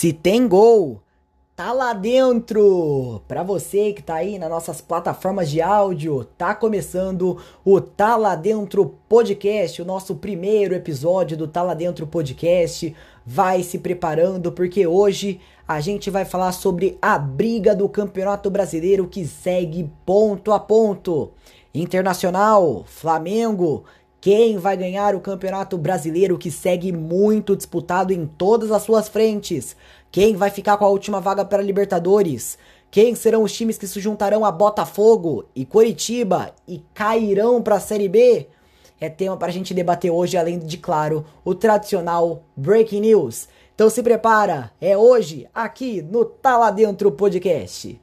Se tem gol, tá lá dentro. Para você que tá aí nas nossas plataformas de áudio, tá começando o Tá lá dentro podcast, o nosso primeiro episódio do Tá lá dentro podcast. Vai se preparando porque hoje a gente vai falar sobre a briga do Campeonato Brasileiro que segue ponto a ponto. Internacional, Flamengo, quem vai ganhar o Campeonato Brasileiro que segue muito disputado em todas as suas frentes? Quem vai ficar com a última vaga para a Libertadores? Quem serão os times que se juntarão a Botafogo e Coritiba e cairão para a Série B? É tema para a gente debater hoje, além de, claro, o tradicional Breaking News. Então se prepara, é hoje, aqui no Tá Lá Dentro Podcast.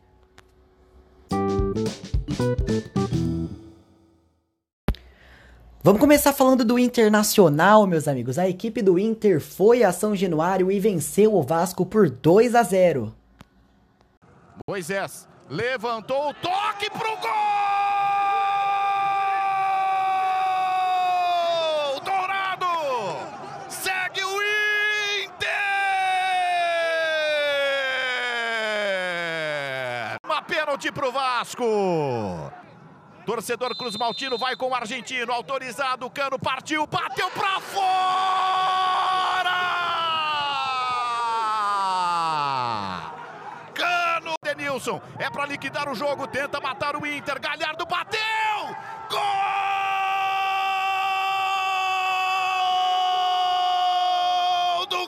Vamos começar falando do Internacional, meus amigos. A equipe do Inter foi a São Januário e venceu o Vasco por 2 a 0. Moisés levantou o toque pro gol! Dourado! Segue o Inter! Uma pênalti pro Vasco! Torcedor Cruz Maltino vai com o argentino, autorizado, Cano partiu, bateu pra fora! Cano, Denilson, é pra liquidar o jogo, tenta matar o Inter, Galhardo bateu! Gol!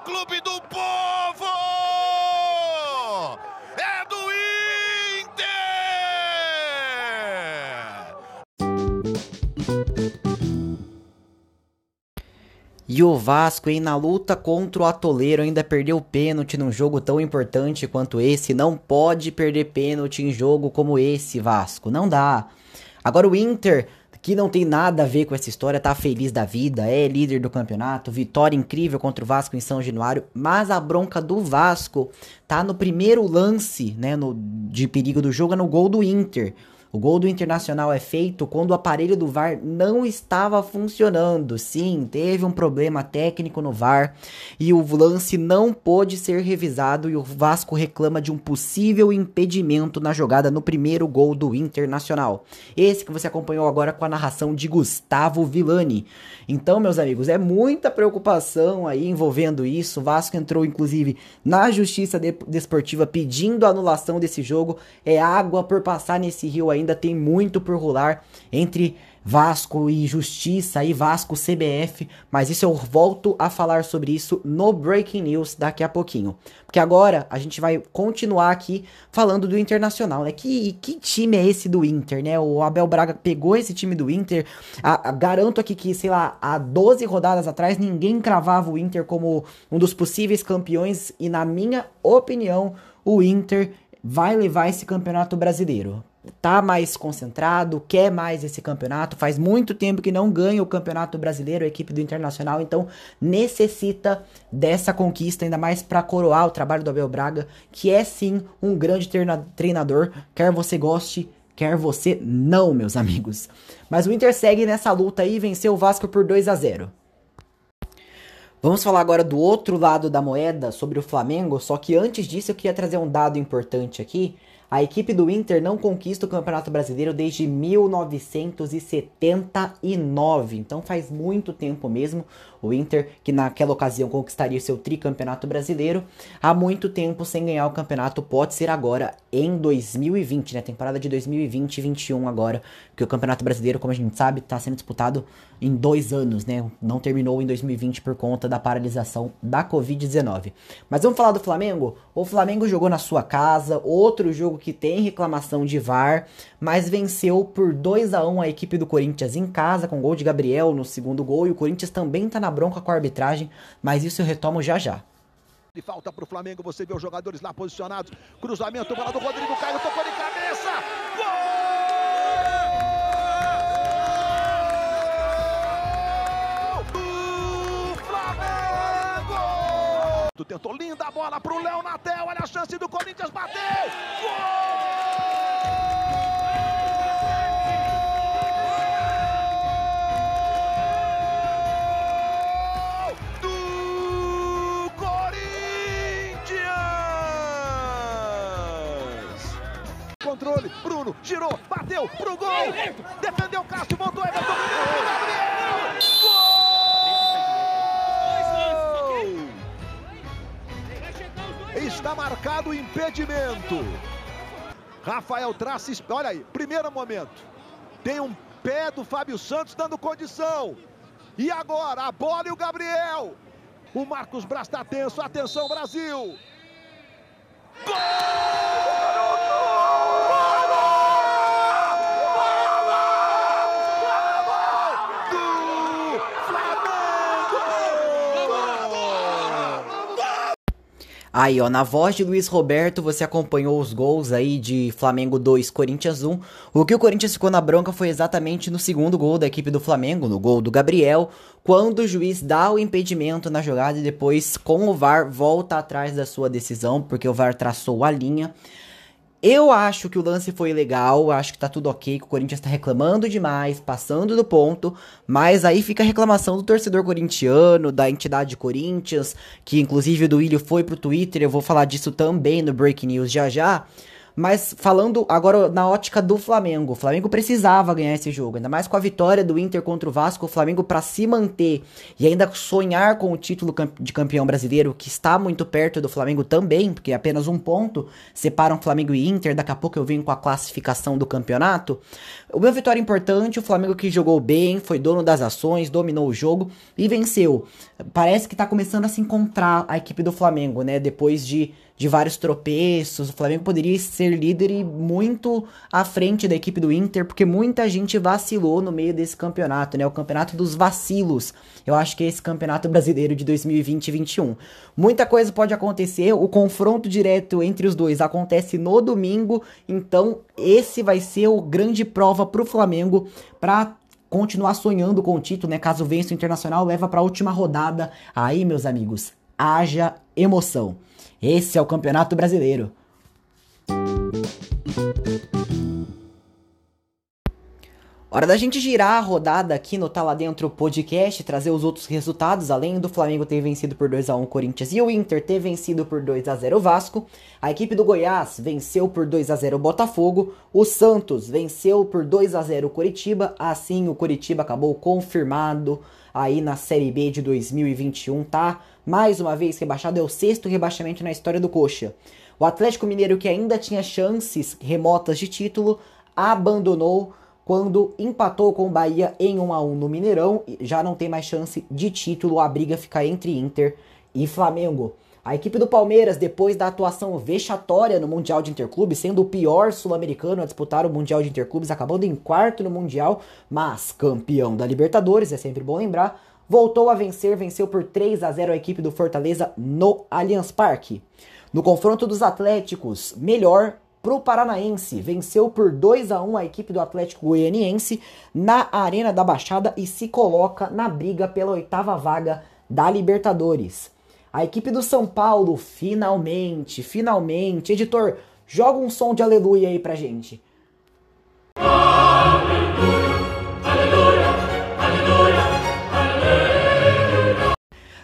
Clube do Povo! E o Vasco, hein, na luta contra o Atoleiro, ainda perdeu pênalti num jogo tão importante quanto esse. Não pode perder pênalti em jogo como esse, Vasco. Não dá. Agora o Inter, que não tem nada a ver com essa história, tá feliz da vida, é líder do campeonato, vitória incrível contra o Vasco em São Januário, mas a bronca do Vasco tá no primeiro lance, né, no, de perigo do jogo, é no gol do Inter. O gol do Internacional é feito quando o aparelho do VAR não estava funcionando. Sim, teve um problema técnico no VAR e o lance não pôde ser revisado e o Vasco reclama de um possível impedimento na jogada no primeiro gol do Internacional. Esse que você acompanhou agora com a narração de Gustavo Villani. Então, meus amigos, é muita preocupação aí envolvendo isso. O Vasco entrou inclusive na Justiça Desportiva pedindo a anulação desse jogo. É água por passar nesse rio aí ainda tem muito por rolar entre Vasco e Justiça e Vasco CBF, mas isso eu volto a falar sobre isso no Breaking News daqui a pouquinho. Porque agora a gente vai continuar aqui falando do Internacional, né? Que, que time é esse do Inter, né? O Abel Braga pegou esse time do Inter. A, a, garanto aqui que, sei lá, há 12 rodadas atrás ninguém cravava o Inter como um dos possíveis campeões e na minha opinião, o Inter vai levar esse campeonato brasileiro tá mais concentrado, quer mais esse campeonato. Faz muito tempo que não ganha o Campeonato Brasileiro, a equipe do Internacional, então necessita dessa conquista, ainda mais para coroar o trabalho do Abel Braga, que é sim um grande treinador, quer você goste, quer você não, meus amigos. Mas o Inter segue nessa luta aí e venceu o Vasco por 2 a 0. Vamos falar agora do outro lado da moeda, sobre o Flamengo, só que antes disso eu queria trazer um dado importante aqui, a equipe do Inter não conquista o Campeonato Brasileiro desde 1979, então faz muito tempo mesmo. O Inter, que naquela ocasião conquistaria seu tricampeonato brasileiro, há muito tempo sem ganhar o campeonato, pode ser agora em 2020, né? Temporada de 2020 e 2021 agora, que o Campeonato Brasileiro, como a gente sabe, está sendo disputado em dois anos, né? Não terminou em 2020 por conta da paralisação da Covid-19. Mas vamos falar do Flamengo? O Flamengo jogou na sua casa, outro jogo que tem reclamação de VAR, mas venceu por 2 a 1 a equipe do Corinthians em casa, com gol de Gabriel no segundo gol, e o Corinthians também está na bronca com a arbitragem, mas isso eu retomo já já. De falta para o Flamengo, você vê os jogadores lá posicionados. Cruzamento, bola do Rodrigo Caio, tocou de cabeça. Gol! Tentou linda a bola para o Léo Natel olha a chance do Corinthians, bateu! Gol! Do Corinthians! Controle, Bruno, girou, bateu pro gol! Defendeu o Cássio, voltou, é Está marcado o impedimento. Rafael traça, olha aí, primeiro momento. Tem um pé do Fábio Santos dando condição. E agora, a bola e o Gabriel. O Marcos Braz está tenso. Atenção, Brasil. Gol! Aí, ó, na voz de Luiz Roberto, você acompanhou os gols aí de Flamengo 2, Corinthians 1. O que o Corinthians ficou na bronca foi exatamente no segundo gol da equipe do Flamengo, no gol do Gabriel, quando o juiz dá o impedimento na jogada e depois, com o VAR, volta atrás da sua decisão, porque o VAR traçou a linha. Eu acho que o lance foi legal, acho que tá tudo ok, que o Corinthians tá reclamando demais, passando do ponto, mas aí fica a reclamação do torcedor corintiano, da entidade Corinthians, que inclusive o Duílio foi pro Twitter, eu vou falar disso também no Break News já já. Mas falando agora na ótica do Flamengo, o Flamengo precisava ganhar esse jogo, ainda mais com a vitória do Inter contra o Vasco, o Flamengo para se manter e ainda sonhar com o título de campeão brasileiro, que está muito perto do Flamengo também, porque apenas um ponto separam Flamengo e Inter, daqui a pouco eu venho com a classificação do campeonato. Uma vitória importante, o Flamengo que jogou bem, foi dono das ações, dominou o jogo e venceu. Parece que tá começando a se encontrar a equipe do Flamengo, né, depois de de vários tropeços. O Flamengo poderia ser líder e muito à frente da equipe do Inter, porque muita gente vacilou no meio desse campeonato, né? O campeonato dos vacilos. Eu acho que é esse campeonato brasileiro de 2020 e 2021. Muita coisa pode acontecer, o confronto direto entre os dois acontece no domingo, então esse vai ser o grande prova pro Flamengo para continuar sonhando com o título, né? Caso vença o Internacional, leva para a última rodada. Aí, meus amigos, haja emoção. Esse é o Campeonato Brasileiro. Hora da gente girar a rodada aqui no Tá Lá Dentro podcast, trazer os outros resultados, além do Flamengo ter vencido por 2 a 1 Corinthians e o Inter ter vencido por 2 a 0 Vasco. A equipe do Goiás venceu por 2 a 0 Botafogo, o Santos venceu por 2 a 0 Curitiba, assim o Curitiba acabou confirmado aí na Série B de 2021, tá? Mais uma vez rebaixado, é o sexto rebaixamento na história do Coxa. O Atlético Mineiro, que ainda tinha chances remotas de título, abandonou quando empatou com o Bahia em 1 a 1 no Mineirão, já não tem mais chance de título, a briga fica entre Inter e Flamengo. A equipe do Palmeiras, depois da atuação vexatória no Mundial de Interclubes, sendo o pior sul-americano a disputar o Mundial de Interclubes, acabando em quarto no Mundial, mas campeão da Libertadores, é sempre bom lembrar, voltou a vencer, venceu por 3 a 0 a equipe do Fortaleza no Allianz Parque. No confronto dos Atléticos, melhor pro Paranaense, venceu por 2 a 1 a equipe do Atlético Goianiense na Arena da Baixada e se coloca na briga pela oitava vaga da Libertadores. A equipe do São Paulo, finalmente, finalmente. Editor, joga um som de aleluia aí pra gente. Aleluia, aleluia, aleluia.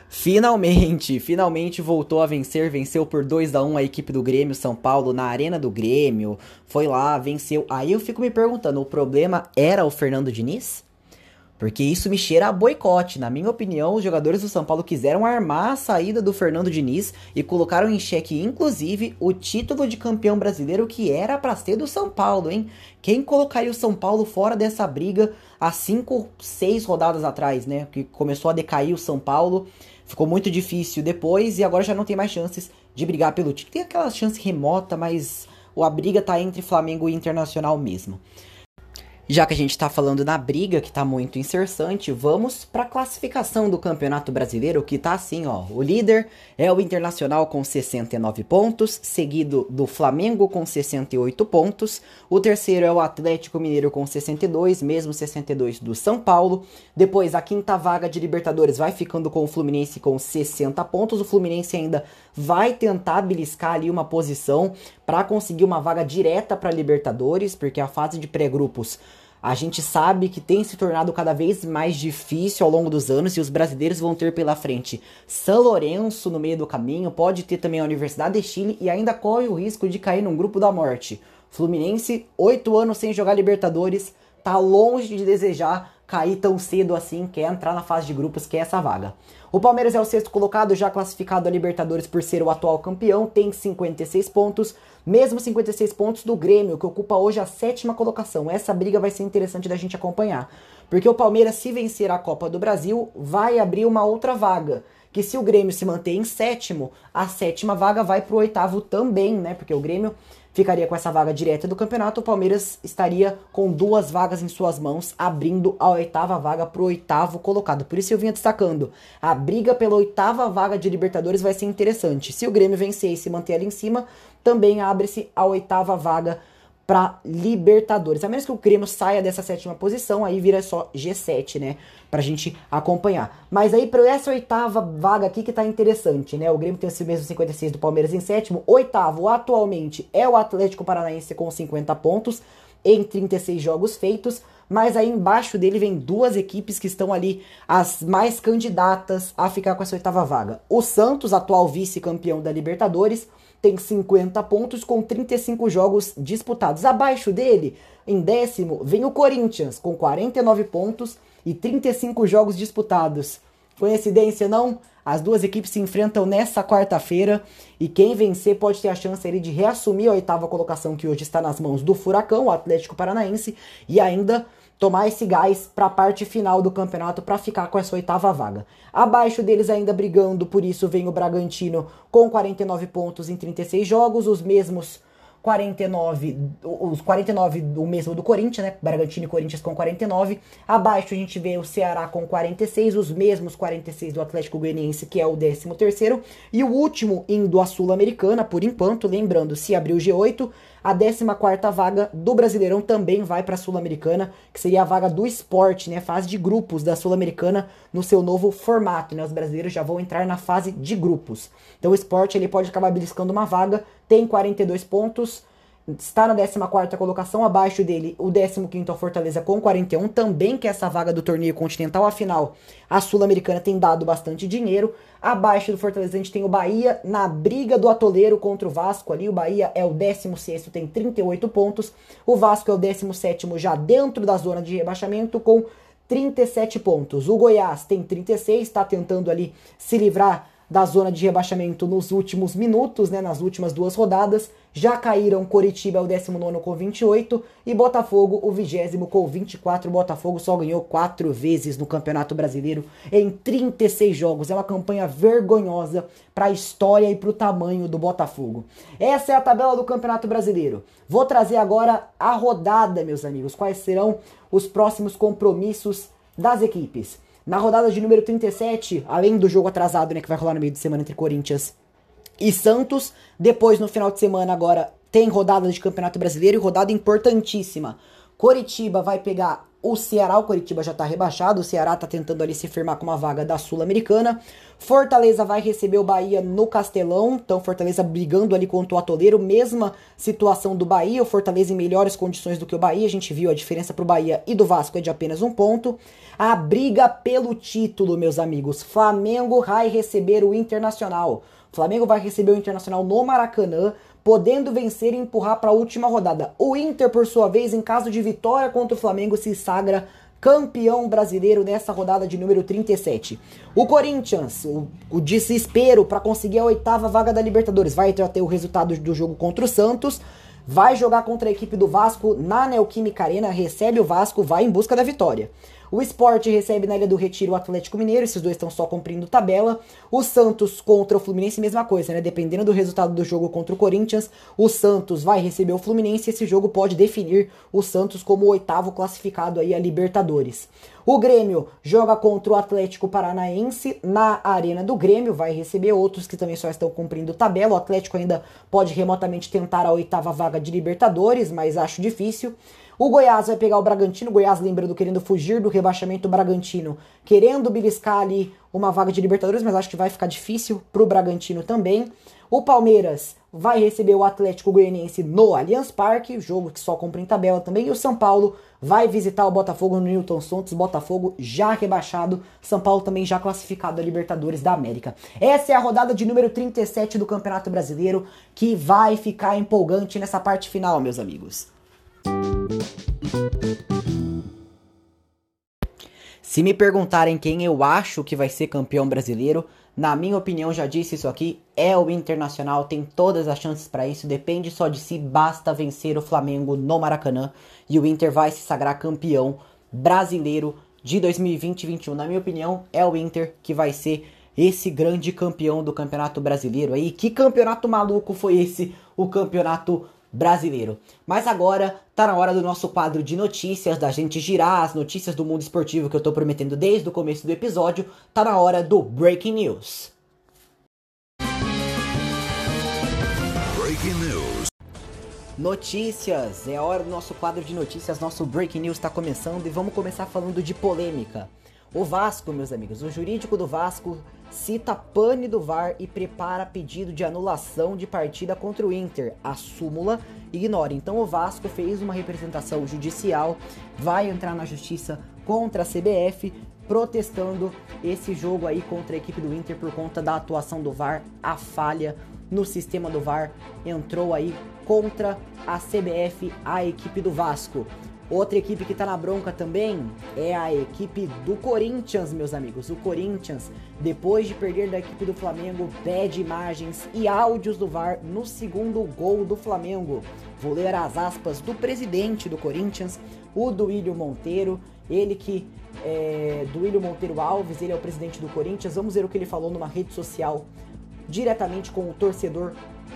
Finalmente, finalmente voltou a vencer, venceu por 2 a 1 a equipe do Grêmio São Paulo na Arena do Grêmio. Foi lá, venceu. Aí eu fico me perguntando, o problema era o Fernando Diniz? Porque isso me cheira a boicote. Na minha opinião, os jogadores do São Paulo quiseram armar a saída do Fernando Diniz e colocaram em xeque, inclusive, o título de campeão brasileiro que era para ser do São Paulo, hein? Quem colocaria o São Paulo fora dessa briga há 5, 6 rodadas atrás, né? Que começou a decair o São Paulo. Ficou muito difícil depois e agora já não tem mais chances de brigar pelo título. Tem aquela chance remota, mas a briga tá entre Flamengo e Internacional mesmo. Já que a gente está falando na briga, que está muito incessante, vamos para a classificação do Campeonato Brasileiro, que está assim, ó. O líder é o Internacional com 69 pontos, seguido do Flamengo com 68 pontos. O terceiro é o Atlético Mineiro com 62, mesmo 62 do São Paulo. Depois, a quinta vaga de Libertadores vai ficando com o Fluminense com 60 pontos. O Fluminense ainda vai tentar beliscar ali uma posição para conseguir uma vaga direta para Libertadores, porque a fase de pré-grupos a gente sabe que tem se tornado cada vez mais difícil ao longo dos anos e os brasileiros vão ter pela frente São Lourenço no meio do caminho, pode ter também a Universidade de Chile e ainda corre o risco de cair num grupo da morte Fluminense, oito anos sem jogar Libertadores, tá longe de desejar cair tão cedo assim, quer entrar na fase de grupos, quer essa vaga. O Palmeiras é o sexto colocado, já classificado a Libertadores por ser o atual campeão, tem 56 pontos, mesmo 56 pontos do Grêmio, que ocupa hoje a sétima colocação. Essa briga vai ser interessante da gente acompanhar, porque o Palmeiras, se vencer a Copa do Brasil, vai abrir uma outra vaga. Que se o Grêmio se manter em sétimo, a sétima vaga vai para o oitavo também, né? Porque o Grêmio ficaria com essa vaga direta do campeonato, o Palmeiras estaria com duas vagas em suas mãos, abrindo a oitava vaga para o oitavo colocado. Por isso eu vinha destacando, a briga pela oitava vaga de Libertadores vai ser interessante. Se o Grêmio vencer e se manter ali em cima, também abre-se a oitava vaga para Libertadores. A menos que o Grêmio saia dessa sétima posição, aí vira só G7, né? Pra gente acompanhar. Mas aí, para essa oitava vaga aqui que tá interessante, né? O Grêmio tem o mesmo 56 do Palmeiras em sétimo. Oitavo, atualmente, é o Atlético Paranaense com 50 pontos em 36 jogos feitos. Mas aí embaixo dele vem duas equipes que estão ali as mais candidatas a ficar com essa oitava vaga. O Santos, atual vice-campeão da Libertadores, tem 50 pontos com 35 jogos disputados. Abaixo dele, em décimo, vem o Corinthians com 49 pontos e 35 jogos disputados. Coincidência não? As duas equipes se enfrentam nessa quarta-feira e quem vencer pode ter a chance ali de reassumir a oitava colocação que hoje está nas mãos do Furacão, o Atlético Paranaense, e ainda tomar esse gás para a parte final do campeonato para ficar com essa oitava vaga. Abaixo deles ainda brigando, por isso vem o Bragantino com 49 pontos em 36 jogos, os mesmos 49, os 49 o mesmo do Corinthians, né? Bragantino e Corinthians com 49. Abaixo a gente vê o Ceará com 46, os mesmos 46 do Atlético Goianiense, que é o 13 terceiro, e o último indo à Sul-Americana, por enquanto, lembrando, se abrir o G8, a 14ª vaga do Brasileirão também vai para a Sul-Americana, que seria a vaga do esporte, né? Fase de grupos da Sul-Americana no seu novo formato, né? Os brasileiros já vão entrar na fase de grupos. Então o esporte ele pode acabar beliscando uma vaga, tem 42 pontos, está na 14 colocação, abaixo dele o 15 a Fortaleza com 41, também que essa vaga do torneio continental, afinal, a Sul-Americana tem dado bastante dinheiro. Abaixo do Fortaleza a gente tem o Bahia na briga do atoleiro contra o Vasco ali, o Bahia é o 16 tem 38 pontos, o Vasco é o 17 já dentro da zona de rebaixamento com 37 pontos. O Goiás tem 36, está tentando ali se livrar da zona de rebaixamento nos últimos minutos, né, nas últimas duas rodadas. Já caíram Coritiba, o 19 com 28, e Botafogo, o 20 com 24. O Botafogo só ganhou quatro vezes no Campeonato Brasileiro em 36 jogos. É uma campanha vergonhosa para a história e para o tamanho do Botafogo. Essa é a tabela do Campeonato Brasileiro. Vou trazer agora a rodada, meus amigos. Quais serão os próximos compromissos das equipes? Na rodada de número 37, além do jogo atrasado, né, que vai rolar no meio de semana entre Corinthians e Santos, depois no final de semana agora tem rodada de Campeonato Brasileiro e rodada importantíssima. Coritiba vai pegar o Ceará, o Coritiba já está rebaixado, o Ceará está tentando ali se firmar com uma vaga da Sul-Americana. Fortaleza vai receber o Bahia no Castelão, então Fortaleza brigando ali contra o Atoleiro, mesma situação do Bahia, o Fortaleza em melhores condições do que o Bahia, a gente viu a diferença para o Bahia e do Vasco é de apenas um ponto. A briga pelo título, meus amigos, Flamengo vai receber o Internacional. Flamengo vai receber o Internacional no Maracanã, podendo vencer e empurrar para a última rodada. O Inter, por sua vez, em caso de vitória contra o Flamengo, se sagra campeão brasileiro nessa rodada de número 37. O Corinthians, o, o desespero para conseguir a oitava vaga da Libertadores, vai ter o resultado do jogo contra o Santos, vai jogar contra a equipe do Vasco na Neoquímica Arena, recebe o Vasco, vai em busca da vitória. O Sport recebe na Ilha do Retiro o Atlético Mineiro, esses dois estão só cumprindo tabela. O Santos contra o Fluminense, mesma coisa, né? Dependendo do resultado do jogo contra o Corinthians, o Santos vai receber o Fluminense e esse jogo pode definir o Santos como o oitavo classificado aí a Libertadores. O Grêmio joga contra o Atlético Paranaense na Arena do Grêmio, vai receber outros que também só estão cumprindo tabela. O Atlético ainda pode remotamente tentar a oitava vaga de Libertadores, mas acho difícil. O Goiás vai pegar o Bragantino, o Goiás lembrando querendo fugir do rebaixamento, Bragantino querendo beliscar ali uma vaga de Libertadores, mas acho que vai ficar difícil pro Bragantino também. O Palmeiras vai receber o Atlético Goianiense no Allianz Parque, jogo que só compra em tabela também. E o São Paulo vai visitar o Botafogo no Newton Santos. Botafogo já rebaixado, São Paulo também já classificado a Libertadores da América. Essa é a rodada de número 37 do Campeonato Brasileiro que vai ficar empolgante nessa parte final, meus amigos. Se me perguntarem quem eu acho que vai ser campeão brasileiro, na minha opinião, já disse isso aqui, é o Internacional, tem todas as chances para isso, depende só de si, basta vencer o Flamengo no Maracanã e o Inter vai se sagrar campeão brasileiro de 2020-21. Na minha opinião, é o Inter que vai ser esse grande campeão do Campeonato Brasileiro aí. Que campeonato maluco foi esse? O Campeonato brasileiro. Mas agora tá na hora do nosso quadro de notícias, da gente girar as notícias do mundo esportivo que eu tô prometendo desde o começo do episódio. Tá na hora do Breaking News. Breaking News. Notícias, é a hora do nosso quadro de notícias, nosso Breaking News está começando e vamos começar falando de polêmica. O Vasco, meus amigos, o jurídico do Vasco cita pane do VAR e prepara pedido de anulação de partida contra o Inter. A súmula ignora. Então o Vasco fez uma representação judicial, vai entrar na justiça contra a CBF, protestando esse jogo aí contra a equipe do Inter por conta da atuação do VAR, a falha no sistema do VAR entrou aí contra a CBF, a equipe do Vasco. Outra equipe que tá na bronca também é a equipe do Corinthians, meus amigos. O Corinthians, depois de perder da equipe do Flamengo, pede imagens e áudios do VAR no segundo gol do Flamengo. Vou ler as aspas do presidente do Corinthians, o Duílio Monteiro. Ele que é Duílio Monteiro Alves, ele é o presidente do Corinthians. Vamos ver o que ele falou numa rede social diretamente com o torcedor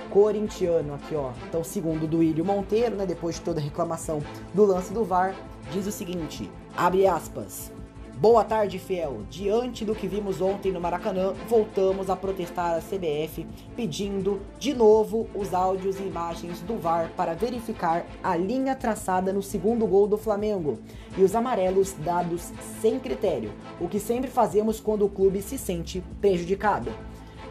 corintiano aqui, ó. Então, segundo do Ilho Monteiro, né, depois de toda a reclamação do lance do VAR, diz o seguinte, abre aspas, Boa tarde, fiel. Diante do que vimos ontem no Maracanã, voltamos a protestar a CBF, pedindo de novo os áudios e imagens do VAR para verificar a linha traçada no segundo gol do Flamengo e os amarelos dados sem critério, o que sempre fazemos quando o clube se sente prejudicado.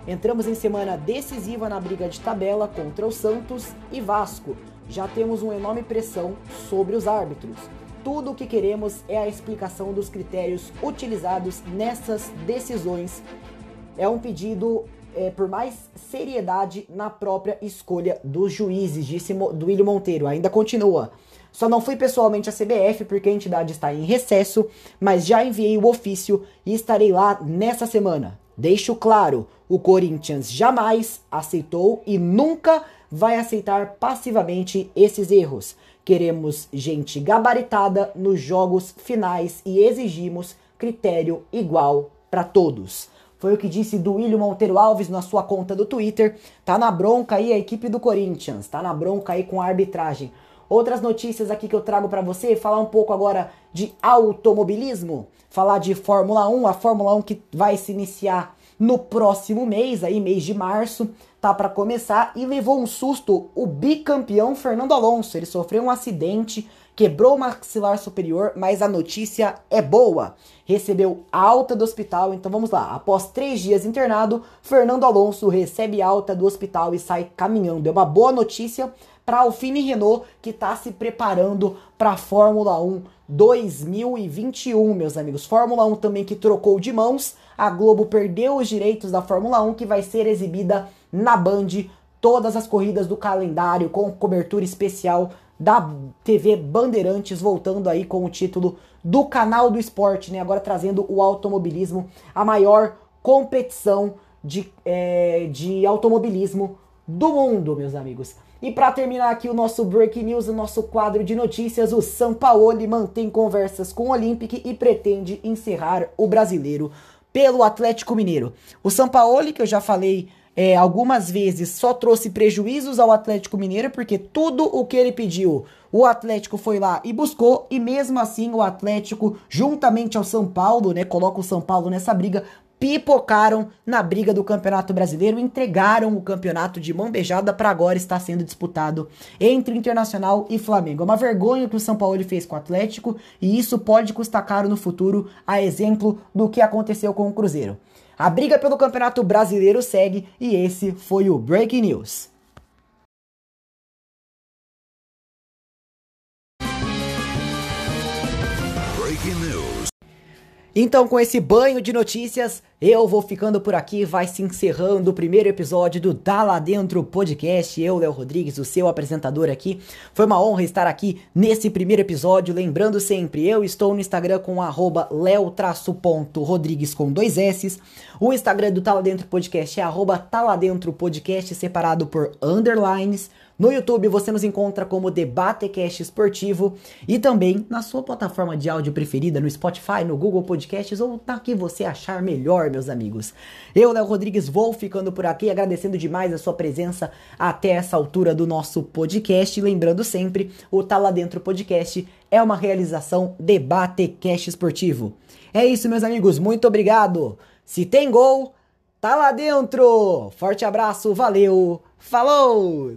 Entramos em semana decisiva na briga de tabela contra o Santos e Vasco. Já temos uma enorme pressão sobre os árbitros. Tudo o que queremos é a explicação dos critérios utilizados nessas decisões. É um pedido é, por mais seriedade na própria escolha dos juízes, disse Duílio Monteiro. Ainda continua. Só não fui pessoalmente à CBF porque a entidade está em recesso, mas já enviei o ofício e estarei lá nessa semana. Deixo claro, o Corinthians jamais aceitou e nunca vai aceitar passivamente esses erros. Queremos gente gabaritada nos jogos finais e exigimos critério igual para todos. Foi o que disse Duílio Monteiro Alves na sua conta do Twitter. Tá na bronca aí a equipe do Corinthians, tá na bronca aí com a arbitragem. Outras notícias aqui que eu trago para você, falar um pouco agora de automobilismo, falar de Fórmula 1, a Fórmula 1 que vai se iniciar no próximo mês, aí mês de março, tá para começar e levou um susto o bicampeão Fernando Alonso. Ele sofreu um acidente, quebrou o maxilar superior, mas a notícia é boa. Recebeu alta do hospital, então vamos lá. Após três dias internado, Fernando Alonso recebe alta do hospital e sai caminhando. É uma boa notícia para a Alpine Renault que está se preparando para a Fórmula 1 2021, meus amigos. Fórmula 1 também que trocou de mãos. A Globo perdeu os direitos da Fórmula 1 que vai ser exibida na Band todas as corridas do calendário com cobertura especial da TV Bandeirantes, voltando aí com o título do canal do esporte, né? Agora trazendo o automobilismo, a maior competição de, é, de automobilismo do mundo, meus amigos. E para terminar aqui o nosso Breaking News, o nosso quadro de notícias, o Sampaoli mantém conversas com o Olympic e pretende encerrar o brasileiro pelo Atlético Mineiro. O Sampaoli, que eu já falei é, algumas vezes, só trouxe prejuízos ao Atlético Mineiro, porque tudo o que ele pediu, o Atlético foi lá e buscou, e mesmo assim o Atlético, juntamente ao São Paulo, né, coloca o São Paulo nessa briga, pipocaram na briga do Campeonato Brasileiro, entregaram o campeonato de mão beijada para agora estar sendo disputado entre Internacional e Flamengo. É uma vergonha o que o São Paulo fez com o Atlético e isso pode custar caro no futuro, a exemplo do que aconteceu com o Cruzeiro. A briga pelo Campeonato Brasileiro segue e esse foi o Breaking News. Breaking News. Então, com esse banho de notícias, eu vou ficando por aqui, vai se encerrando o primeiro episódio do Dá Lá Dentro Podcast. Eu, Léo Rodrigues, o seu apresentador aqui. Foi uma honra estar aqui nesse primeiro episódio. Lembrando sempre, eu estou no Instagram com arroba leo-rodrigues com dois S. O Instagram do Tá Lá Dentro Podcast é arroba Tá Lá Dentro Podcast, separado por underlines. No YouTube você nos encontra como Debatecast Esportivo e também na sua plataforma de áudio preferida, no Spotify, no Google Podcasts ou na que você achar melhor, melhor, meus amigos. Eu, Léo Rodrigues, vou ficando por aqui, agradecendo demais a sua presença até essa altura do nosso podcast. Lembrando sempre, o Tá Lá Dentro Podcast é uma realização debate cash esportivo. É isso, meus amigos, muito obrigado. Se tem gol, tá lá dentro. Forte abraço, valeu, falou!